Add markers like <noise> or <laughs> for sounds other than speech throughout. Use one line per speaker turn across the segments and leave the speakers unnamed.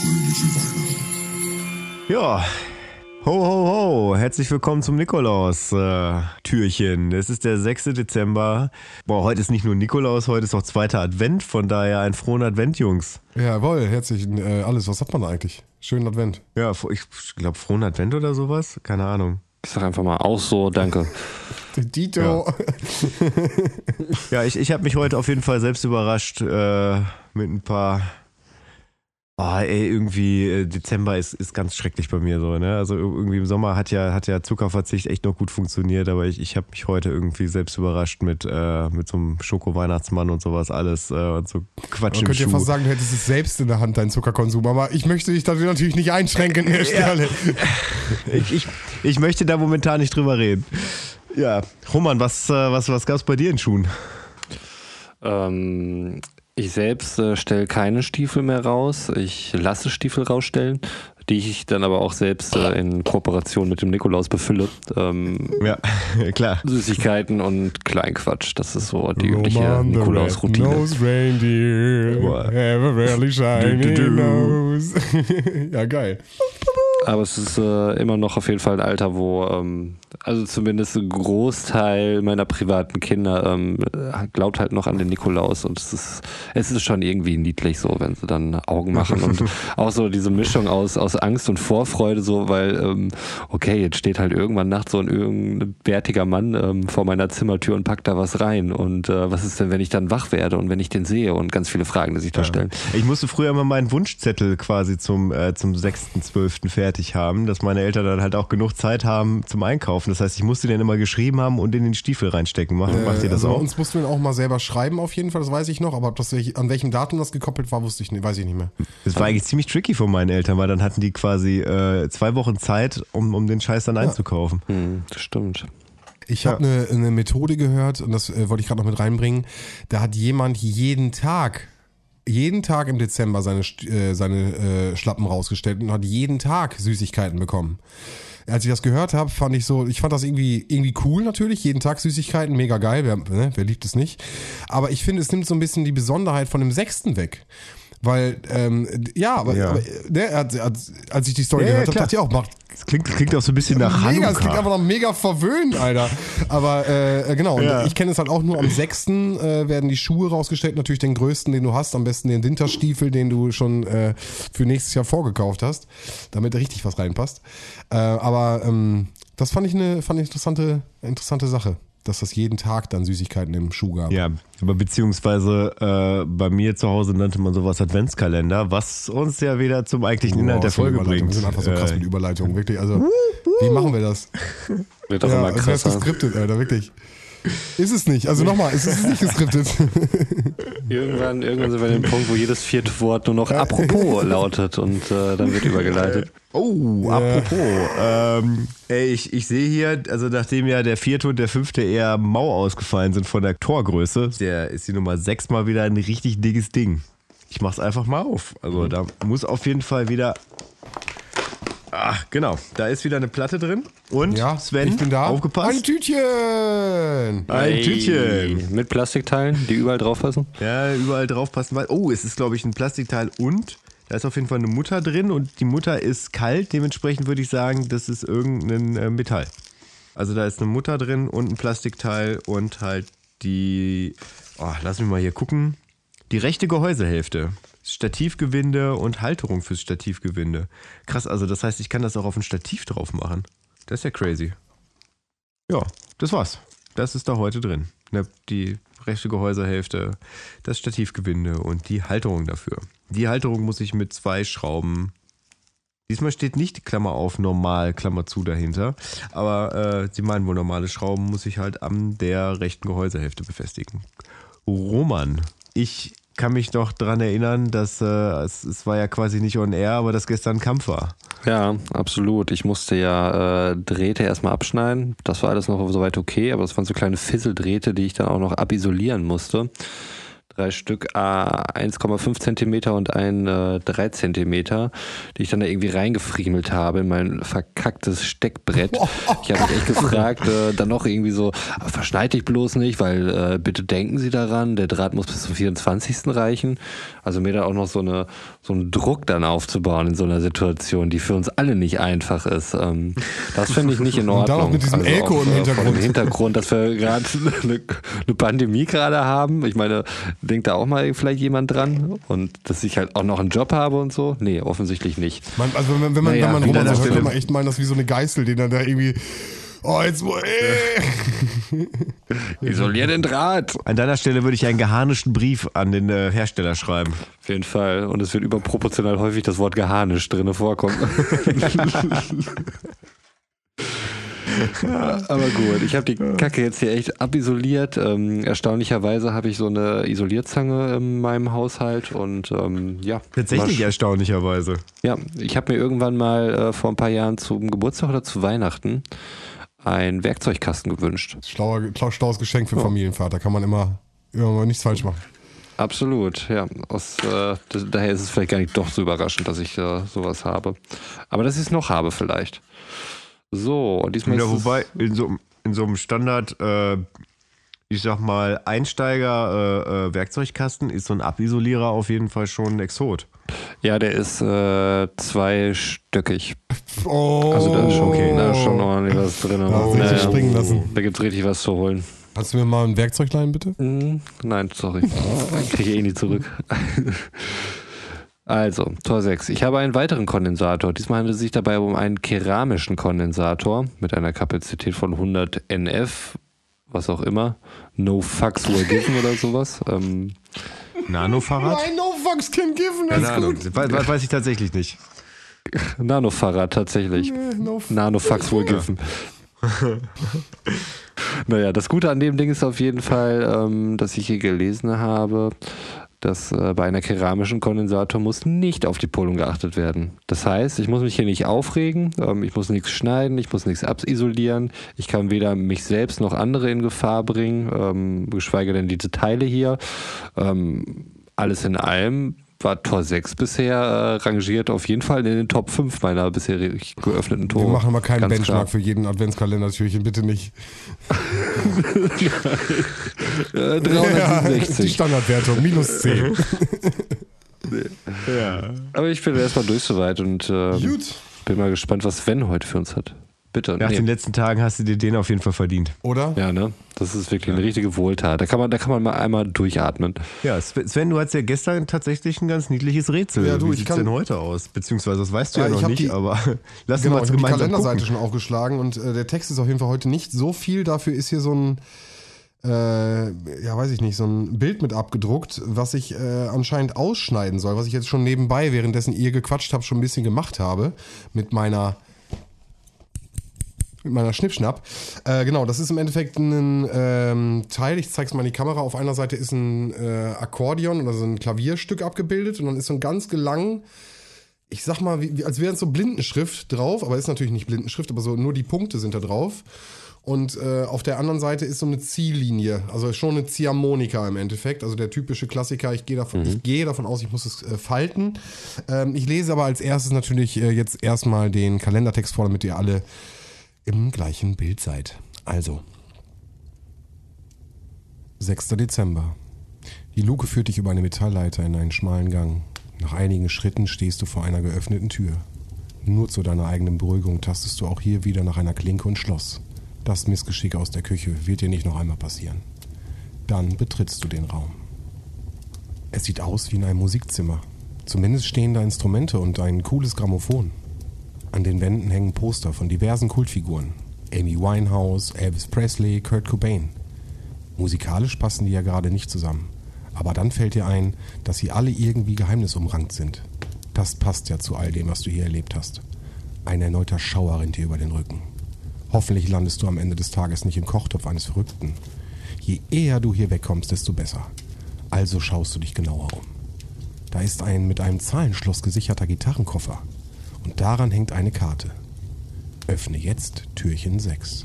fröhliche Weihnachten.
Ja. Ho, ho, ho. Herzlich willkommen zum Nikolaus-Türchen. es ist der 6. Dezember. Boah, heute ist nicht nur Nikolaus, heute ist auch zweiter Advent. Von daher ein frohen Advent, Jungs.
Jawohl, herzlichen äh, alles. Was hat man da eigentlich? Schönen Advent.
Ja, ich glaube, frohen Advent oder sowas? Keine Ahnung.
Ich sag einfach mal auch so, danke. <laughs>
Dito.
Ja, ich, ich habe mich heute auf jeden Fall selbst überrascht äh, mit ein paar. Oh, ey, irgendwie äh, Dezember ist, ist ganz schrecklich bei mir so, ne? Also irgendwie im Sommer hat ja, hat ja Zuckerverzicht echt noch gut funktioniert, aber ich, ich habe mich heute irgendwie selbst überrascht mit, äh, mit so einem Schoko-Weihnachtsmann und sowas alles äh, und so Quatsch
Man könnte ja fast sagen, du hättest es selbst in der Hand, deinen Zuckerkonsum. Aber ich möchte dich dafür natürlich nicht einschränken <laughs> an der Stelle.
Ich, ich, ich möchte da momentan nicht drüber reden. Ja, Roman, was, äh, was, was gab's bei dir in Schuhen?
Ähm, ich selbst äh, stelle keine Stiefel mehr raus. Ich lasse Stiefel rausstellen, die ich dann aber auch selbst äh, in Kooperation mit dem Nikolaus befülle. Ähm,
Ja, <laughs> klar.
Süßigkeiten und Kleinquatsch. Das ist so die übliche Nikolaus-Routine. <laughs> <laughs>
ja, geil.
Aber es ist äh, immer noch auf jeden Fall ein Alter, wo ähm, also zumindest ein Großteil meiner privaten Kinder ähm, glaubt halt noch an den Nikolaus und es ist es ist schon irgendwie niedlich so, wenn sie dann Augen machen und <laughs> auch so diese Mischung aus aus Angst und Vorfreude so, weil ähm, okay jetzt steht halt irgendwann nachts so ein irgendein bärtiger Mann ähm, vor meiner Zimmertür und packt da was rein und äh, was ist denn, wenn ich dann wach werde und wenn ich den sehe und ganz viele Fragen, die sich da stellen.
Ich musste früher immer meinen Wunschzettel quasi zum, äh, zum 6.12. fertig haben, dass meine Eltern dann halt auch genug Zeit haben zum Einkaufen. Das heißt, ich musste den immer geschrieben haben und in den Stiefel reinstecken. Macht, macht ihr das
also
auch?
uns mussten wir auch mal selber schreiben, auf jeden Fall, das weiß ich noch. Aber ob das, an welchem Datum das gekoppelt war, wusste ich nicht, weiß ich nicht mehr.
Das war eigentlich ziemlich tricky von meinen Eltern, weil dann hatten die quasi äh, zwei Wochen Zeit, um, um den Scheiß dann einzukaufen.
Hm, das stimmt.
Ich habe eine, eine Methode gehört, und das äh, wollte ich gerade noch mit reinbringen. Da hat jemand jeden Tag, jeden Tag im Dezember seine, äh, seine äh, Schlappen rausgestellt und hat jeden Tag Süßigkeiten bekommen. Als ich das gehört habe, fand ich so, ich fand das irgendwie, irgendwie cool natürlich, jeden Tag Süßigkeiten, mega geil, wer, ne, wer liebt es nicht. Aber ich finde, es nimmt so ein bisschen die Besonderheit von dem Sechsten weg. Weil, ähm, ja, aber,
Ja.
aber ne, als, als, als ich die Story
Ja,
gehört habe, dachte ich auch, macht
Das klingt, das klingt auch so ein bisschen nach
mega, es klingt
Hanukkah.
einfach noch mega verwöhnt, Alter. Aber äh, genau, und
Ja.
ich kenne es halt auch nur am 6. Äh, werden die Schuhe rausgestellt, natürlich den größten, den du hast, am besten den Winterstiefel, den du schon äh, für nächstes Jahr vorgekauft hast, damit da richtig was reinpasst. Äh, aber ähm, das fand ich eine fand ich interessante, interessante Sache, dass das jeden Tag dann Süßigkeiten im Schuh gab.
Ja, aber beziehungsweise äh, bei mir zu Hause nannte man sowas Adventskalender, was uns ja wieder zum eigentlichen Inhalt
Boah,
der Folge bringt.
Wir sind einfach so krass
Äh,
mit Überleitung, wirklich. Also, wie machen wir das?
Wird auch
Ja,
immer
als wär's
krasser.
geskriptet, Alter, wirklich. Ist es nicht. Also <laughs> nochmal, es ist nicht geskriptet. <laughs>
Irgendwann, irgendwann sind wir an dem Punkt, wo jedes vierte Wort nur noch apropos lautet und äh, dann wird übergeleitet.
Oh, apropos. Ähm, ey, ich, ich sehe hier, also nachdem ja der vierte und der fünfte eher mau ausgefallen sind von der Torgröße, der ist die Nummer sechs mal wieder ein richtig dickes Ding. Ich mach's einfach mal auf. Also da muss auf jeden Fall wieder. Ach, genau. Da ist wieder eine Platte drin. Und
Ja,
Sven,
ich bin da.
aufgepasst.
Ein Tütchen.
Ein
Hey,
Tütchen.
Mit Plastikteilen, die überall drauf passen.
Ja, überall drauf passen. weil- Oh, es ist, glaube ich, ein Plastikteil und da ist auf jeden Fall eine Mutter drin und die Mutter ist kalt. Dementsprechend würde ich sagen, das ist irgendein äh, Metall. Also da ist eine Mutter drin und ein Plastikteil und halt die. Oh, lass mich mal hier gucken. Die rechte Gehäusehälfte. Stativgewinde und Halterung fürs Stativgewinde. Krass, also das heißt, ich kann das auch auf ein Stativ drauf machen. Das ist ja crazy. Ja, das war's. Das ist da heute drin. Ne, Die rechte Gehäusehälfte, das Stativgewinde und die Halterung dafür. Die Halterung muss ich mit zwei Schrauben. Diesmal steht nicht Klammer auf normal, Klammer zu dahinter. Aber äh, sie meinen wohl normale Schrauben muss ich halt an der rechten Gehäusehälfte befestigen. Roman, ich kann mich noch dran erinnern, dass äh, es, es war ja quasi nicht on air, aber dass gestern Kampf war.
Ja, absolut. Ich musste ja äh, Drähte erstmal abschneiden. Das war alles noch soweit okay, aber das waren so kleine Fisseldrähte, die ich dann auch noch abisolieren musste. Drei Stück A 1,5 Zentimeter und ein äh, 3 Zentimeter, die ich dann da irgendwie reingefriemelt habe in mein verkacktes Steckbrett. Ich habe mich echt gefragt, äh, dann noch irgendwie so, "Ah, verschneid dich bloß nicht, weil äh, bitte denken Sie daran, der Draht muss bis zum 24. reichen. Also mir da auch noch so, eine, so einen Druck dann aufzubauen in so einer Situation, die für uns alle nicht einfach ist. Ähm, das finde ich nicht in <laughs>
Und dann
Ordnung.
noch mit diesem Elko
auch,
im
äh,
Hintergrund.
Dem Hintergrund, dass wir gerade <laughs> eine, eine Pandemie gerade haben. Ich meine, denkt da auch mal vielleicht jemand dran? Und dass ich halt auch noch einen Job habe und so? Nee, offensichtlich nicht.
Man, also wenn, wenn man,
Naja,
wenn man
an
Roman hört,
Stelle-
kann man echt meinen, das ist wie so eine Geißel, den er da irgendwie. Oh, jetzt wo. Äh. <laughs>
Isolier den Draht!
An deiner Stelle würde ich einen geharnischten Brief an den äh, Hersteller schreiben.
Auf jeden Fall. Und es wird überproportional häufig das Wort geharnisch drinne vorkommen. <laughs> <laughs> Aber gut, ich habe die Kacke jetzt hier echt abisoliert. Ähm, erstaunlicherweise habe ich so eine Isolierzange in meinem Haushalt und ähm, ja.
Tatsächlich erstaunlicherweise.
Ja, ich habe mir irgendwann mal äh, vor ein paar Jahren zum Geburtstag oder zu Weihnachten einen Werkzeugkasten gewünscht.
Schlauer, schlau- schlaues Geschenk für Familienvater. Kann man immer, immer nichts falsch machen.
Absolut, ja. Aus, äh, daher ist es vielleicht gar nicht doch so überraschend, dass ich äh, sowas habe. Aber dass ich es noch habe vielleicht. So, und diesmal
Ja,
ist es-
wobei, in so, in so einem Standard, äh, ich sag mal, Einsteiger-Werkzeugkasten ist so ein Abisolierer auf jeden Fall schon ein Exot.
Ja, der ist äh, zweistöckig.
Oh.
Also da ist schon,
Okay.
da ist schon ordentlich was drin.
Da du richtig springen lassen.
Da gibt's richtig was zu holen.
Kannst du mir mal ein Werkzeug leihen, bitte?
Hm, nein, sorry. <laughs> Kriege ich eh nie zurück. <laughs> Also, Tor 6. Ich habe einen weiteren Kondensator. Diesmal handelt es sich dabei um einen keramischen Kondensator mit einer Kapazität von 100 NF, was auch immer. No fucks were given oder sowas. <laughs> Ähm,
Nanofahrrad?
Nein, no fucks can given. Das
Keine Ahnung. We weiß ich tatsächlich nicht. <laughs>
Nanofahrrad tatsächlich.
No f-
Nanofax wohl given. <laughs> naja, das Gute an dem Ding ist auf jeden Fall, ähm, dass ich hier gelesen habe, dass äh, bei einer keramischen Kondensator muss nicht auf die Polung geachtet werden. Das heißt, ich muss mich hier nicht aufregen, ähm, ich muss nichts schneiden, ich muss nichts abisolieren, ich kann weder mich selbst noch andere in Gefahr bringen, ähm, geschweige denn diese Teile hier. Ähm, alles in allem war Tor 6 bisher äh, rangiert auf jeden Fall in den Top 5 meiner bisherigen geöffneten Tore.
Wir machen mal keinen
Ganz
Benchmark
klar.
für jeden Adventskalender-Türchen, bitte nicht.
Äh,
die
367.
Standardwertung, minus 10. <laughs>
Ja.
Aber ich bin erstmal durch soweit und äh,
Gut.
bin mal gespannt, was Sven heute für uns hat. Bitte.
Nach
nee.
den letzten Tagen hast du dir den auf jeden Fall verdient.
Oder?
Ja, ne? Das ist wirklich eine richtige Wohltat. Da kann man, da kann man mal einmal durchatmen.
Ja, Sven, du hattest ja gestern tatsächlich ein ganz niedliches Rätsel.
Ja, du,
Wie
ich
sieht's
kann-
denn heute aus? Beziehungsweise, das weißt du
Ja,
ja, noch nicht,
die-
aber <laughs> lass
Genau,
uns
ich habe die
gemeinsam
Kalenderseite
gucken.
schon aufgeschlagen und äh, der Text ist auf jeden Fall heute nicht so viel. Dafür ist hier so ein, äh, ja weiß ich nicht, so ein Bild mit abgedruckt, was ich äh, anscheinend ausschneiden soll, was ich jetzt schon nebenbei, währenddessen ihr gequatscht habt, schon ein bisschen gemacht habe mit meiner mit meiner Schnippschnapp. Äh, genau, das ist im Endeffekt ein ähm, Teil, ich zeig's mal in die Kamera. Auf einer Seite ist ein äh, Akkordeon oder so ein Klavierstück abgebildet und dann ist so ein ganz gelang, ich sag mal, wie, als wäre es so Blindenschrift drauf, aber ist natürlich nicht Blindenschrift, aber so nur die Punkte sind da drauf. Und äh, auf der anderen Seite ist so eine Ziellinie, also schon eine Ziehharmonika im Endeffekt, also der typische Klassiker. Ich gehe davon, ich gehe davon aus, ich muss es äh, falten. Ähm, ich lese aber als erstes natürlich äh, jetzt erstmal den Kalendertext vor, damit ihr alle im gleichen Bild seid. Also, 6. Dezember. Die Luke führt dich über eine Metallleiter in einen schmalen Gang. Nach einigen Schritten stehst du vor einer geöffneten Tür. Nur zu deiner eigenen Beruhigung tastest du auch hier wieder nach einer Klinke und Schloss. Das Missgeschick aus der Küche wird dir nicht noch einmal passieren. Dann betrittst du den Raum. Es sieht aus wie in einem Musikzimmer. Zumindest stehen da Instrumente und ein cooles Grammophon. An den Wänden hängen Poster von diversen Kultfiguren. Amy Winehouse, Elvis Presley, Kurt Cobain. Musikalisch passen die ja gerade nicht zusammen. Aber dann fällt dir ein, dass sie alle irgendwie geheimnisumrankt sind. Das passt ja zu all dem, was du hier erlebt hast. Ein erneuter Schauer rinnt dir über den Rücken. Hoffentlich landest du am Ende des Tages nicht im Kochtopf eines Verrückten. Je eher du hier wegkommst, desto besser. Also schaust du dich genauer um. Da ist ein mit einem Zahlenschloss gesicherter Gitarrenkoffer. Und daran hängt eine Karte. Öffne jetzt Türchen 6.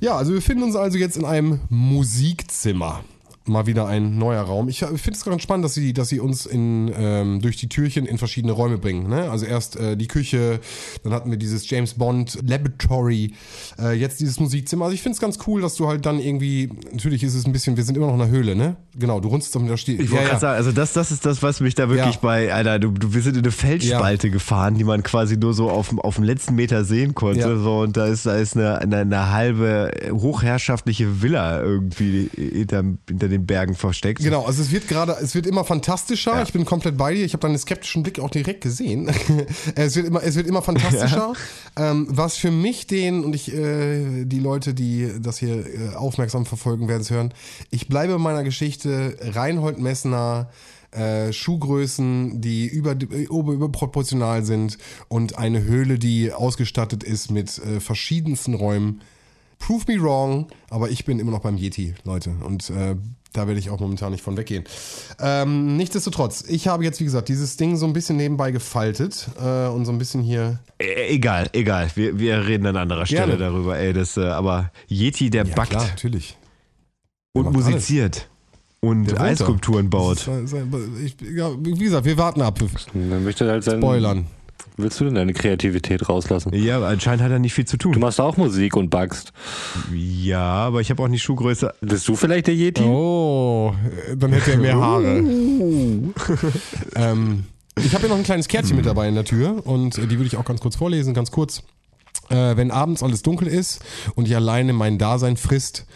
Ja, also wir befinden uns also jetzt in einem Musikzimmer. Mal wieder ein neuer Raum. Ich finde es ganz spannend, dass sie, dass sie uns in, ähm, durch die Türchen in verschiedene Räume bringen. Ne? Also erst äh, die Küche, dann hatten wir dieses James Bond Laboratory, äh, jetzt dieses Musikzimmer. Also ich finde es ganz cool, dass du halt dann irgendwie, natürlich ist es ein bisschen, wir sind immer noch in der Höhle, ne? Genau, du runzelst doch mit der Stil.
Ich wollte gerade sagen, also das, das ist das, was mich da wirklich
Ja.
bei, Alter, du, du, wir sind in eine Felsspalte gefahren, die man quasi nur so auf, dem- auf dem letzten Meter sehen konnte.
Ja.
So, und da ist, da ist eine, eine, eine halbe hochherrschaftliche Villa irgendwie hinter, hinter den Bergen versteckt.
Genau, also es wird gerade, es wird immer fantastischer. Ich bin komplett bei dir. Ich habe deinen skeptischen Blick auch direkt gesehen. <laughs> es wird immer, es wird immer fantastischer. Ähm, was für mich den und ich, äh, die Leute, die das hier äh, aufmerksam verfolgen, werden es hören. Ich bleibe meiner Geschichte. Reinhold Messner. Äh, Schuhgrößen, die über, äh, ober- überproportional sind und eine Höhle, die ausgestattet ist mit äh, verschiedensten Räumen. Prove me wrong, aber ich bin immer noch beim Yeti, Leute. Und äh, da werde ich auch momentan nicht von weggehen. Ähm, nichtsdestotrotz, ich habe jetzt, wie gesagt, dieses Ding so ein bisschen nebenbei gefaltet äh, und so ein bisschen hier.
Äh, egal, egal. Wir, wir reden an anderer Stelle
Gerne.
darüber. Ey, das, äh, aber Yeti, der backt
klar, natürlich.
und musiziert und
Der wohnt da.
Eisskulpturen baut.
Das ist, äh, ich, ja, wie gesagt, wir warten ab.
Dann möchte er halt sein.
Spoilern.
Willst du denn deine Kreativität rauslassen?
Ja, aber anscheinend hat er nicht viel zu
Du
tun.
machst auch Musik und backst.
Ja, aber ich habe auch nicht Schuhgröße.
Bist du vielleicht der Yeti?
Oh, äh, dann hätte er mehr Haare. <laughs> ähm, ich habe hier noch ein kleines Kärtchen mit dabei in der Tür und äh, die würde ich auch ganz kurz vorlesen, ganz kurz. Äh, wenn abends alles dunkel ist und ich alleine mein Dasein frisst,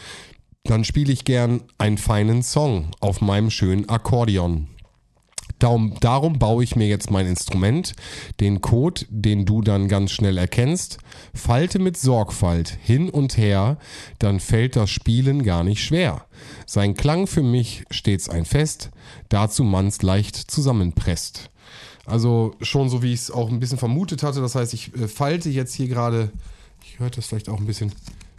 dann spiele ich gern einen feinen Song auf meinem schönen Akkordeon. Darum, darum baue ich mir jetzt mein Instrument, den Code, den du dann ganz schnell erkennst, falte mit Sorgfalt hin und her, dann fällt das Spielen gar nicht schwer. Sein Klang für mich stets ein Fest, dazu man's leicht zusammenpresst. Also schon so, wie ich es auch ein bisschen vermutet hatte. Das heißt, ich äh, falte jetzt hier gerade, ich hörte das vielleicht auch ein bisschen,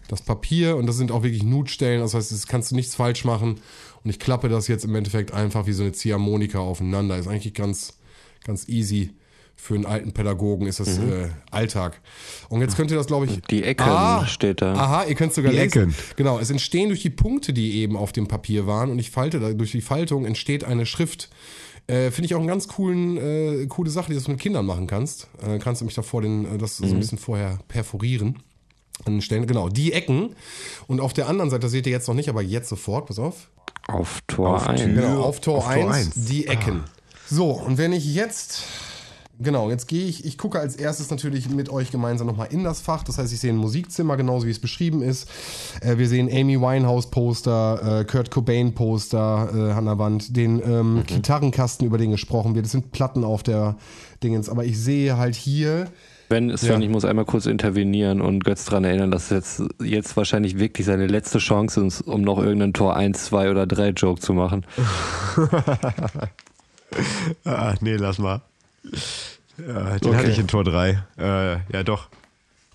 das Papier und das sind auch wirklich Nutstellen. Das heißt, das kannst du nichts falsch machen. Und ich klappe das jetzt im Endeffekt einfach wie so eine Ziehharmonika aufeinander. Ist eigentlich ganz, ganz easy. Für einen alten Pädagogen ist das äh, Alltag. Und jetzt könnt ihr das, glaube ich.
Die Ecken
Ah,
steht da.
Aha, ihr könnt sogar
Die
lesen.
Ecken.
Genau, es entstehen durch die Punkte, die eben auf dem Papier waren und ich falte da, durch die Faltung entsteht eine Schrift. Äh, Finde ich auch eine ganz coolen, äh, coole Sache, die du mit Kindern machen kannst. Äh, kannst du mich davor den, äh, das so ein bisschen vorher perforieren. An den Stellen, genau, die Ecken. Und auf der anderen Seite, das seht ihr jetzt noch nicht, aber jetzt sofort, pass auf.
Auf Tor
Auf
1.
Tür.
Genau, auf Tor,
auf
1,
Tor eins.
die Ecken. So, und wenn ich jetzt, genau, jetzt gehe ich, ich gucke als erstes natürlich mit euch gemeinsam nochmal in das Fach. Das heißt, ich sehe ein Musikzimmer, genauso wie es beschrieben ist. Äh, wir sehen Amy Winehouse Poster, äh, Kurt Cobain Poster äh, an der Wand, den ähm, Gitarrenkasten, über den gesprochen wird. Das sind Platten auf der Dingens. Aber ich sehe halt hier,
Wenn, Sven, ich muss einmal kurz intervenieren und Götz daran erinnern, dass jetzt, jetzt wahrscheinlich wirklich seine letzte Chance ist, um noch irgendeinen Tor 1, 2 oder 3 Joke zu machen. <laughs>
Ah, nee, lass mal. Ja, den
Okay.
hatte ich in Tor 3. Äh, ja, doch,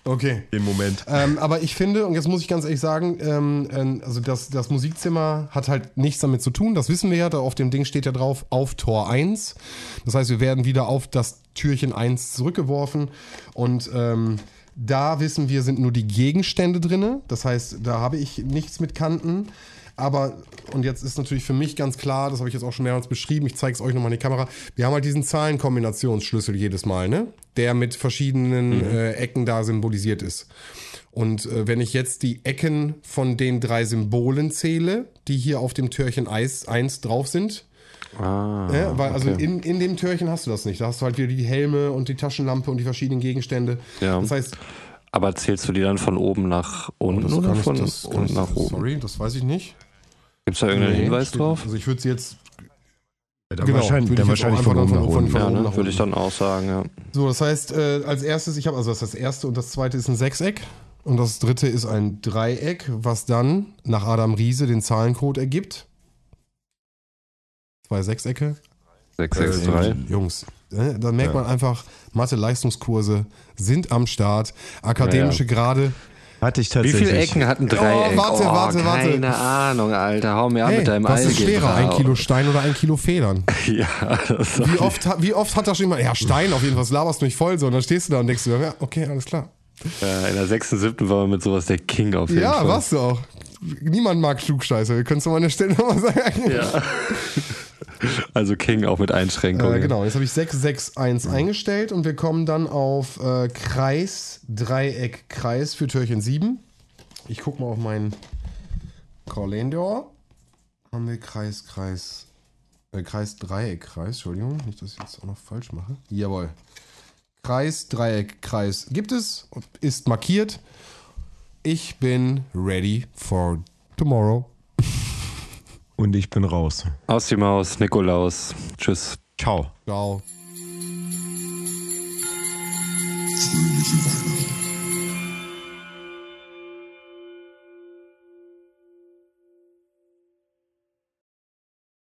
okay,
im Moment.
Ähm, aber ich finde, und jetzt muss ich ganz ehrlich sagen, ähm, ähm, also das, das Musikzimmer hat halt nichts damit zu tun, das wissen wir ja, da auf dem Ding steht ja drauf, auf Tor 1. Das heißt, wir werden wieder auf das Türchen 1 zurückgeworfen und ähm, da wissen wir, sind nur die Gegenstände drinne. Das heißt, da habe ich nichts mit Kanten. Aber, und jetzt ist natürlich für mich ganz klar, das habe ich jetzt auch schon mehrmals beschrieben, ich zeige es euch nochmal in die Kamera, wir haben halt diesen Zahlenkombinationsschlüssel jedes Mal, ne? Der mit verschiedenen äh, Ecken da symbolisiert ist. Und äh, wenn ich jetzt die Ecken von den drei Symbolen zähle, die hier auf dem Türchen 1, 1 drauf sind,
Ah,
ja, weil also
okay.
in, in dem Türchen hast du das nicht. Da hast du halt wieder die Helme und die Taschenlampe und die verschiedenen Gegenstände.
Ja.
Das heißt,
Aber zählst du die dann von oben nach unten
das
oder
ich,
von
das kann
unten
ich,
nach oben?
sorry, das weiß ich nicht.
Gibt es da irgendeinen
Nee,
Hinweis
steht-
drauf?
Also ich würde sie jetzt
Ja, dann
Genau,
wahrscheinlich,
würde
dann
ich
wahrscheinlich von oben
dann
nach
von-
unten.
von-
Ja, ne? würde ich dann auch sagen, ja.
So, das heißt, äh, als erstes, ich habe also das ist das erste und das zweite ist ein Sechseck und das dritte ist ein Dreieck, was dann nach Adam Riese den Zahlencode ergibt. Zwei Sechsecke.
663.
Jungs, äh, da merkt man einfach, Mathe-Leistungskurse sind am Start, akademische Grade.
Hatte ich
Wie
tatsächlich.
viele Ecken hat ein Dreieck?
Oh, warte, warte, warte.
Keine Ahnung, Alter. Hau mir an
Hey,
mit deinem
was ist schwerer, ein Kilo Stein oder ein Kilo Federn? <laughs>
Ja, das
Wie oft, wie oft hat da schon jemand, ja Stein auf jeden Fall, was laberst du mich voll so und dann stehst du da und denkst du, ja, okay, alles klar.
Ja, in der sechsten, siebten war man mit sowas der King auf jeden
Ja,
Fall.
warst du auch. Niemand mag Klugscheißer. Wir können es mal an der Stelle nochmal sagen.
Ja. <laughs> Also King auch mit Einschränkungen.
Äh, genau, jetzt habe ich 661 eingestellt und wir kommen dann auf äh, Kreis, Dreieck, Kreis für Türchen 7. Ich gucke mal auf meinen Kalender. Haben wir Kreis, Kreis, äh, Kreis, Dreieck, Kreis, Entschuldigung, nicht, dass ich jetzt auch noch falsch mache. Jawohl. Kreis, Dreieck, Kreis gibt es, ist markiert. Ich bin ready for tomorrow.
Und ich bin raus.
Aus die Maus, Nikolaus. Tschüss.
Ciao.
Ciao.
Fröhliche Weihnachten.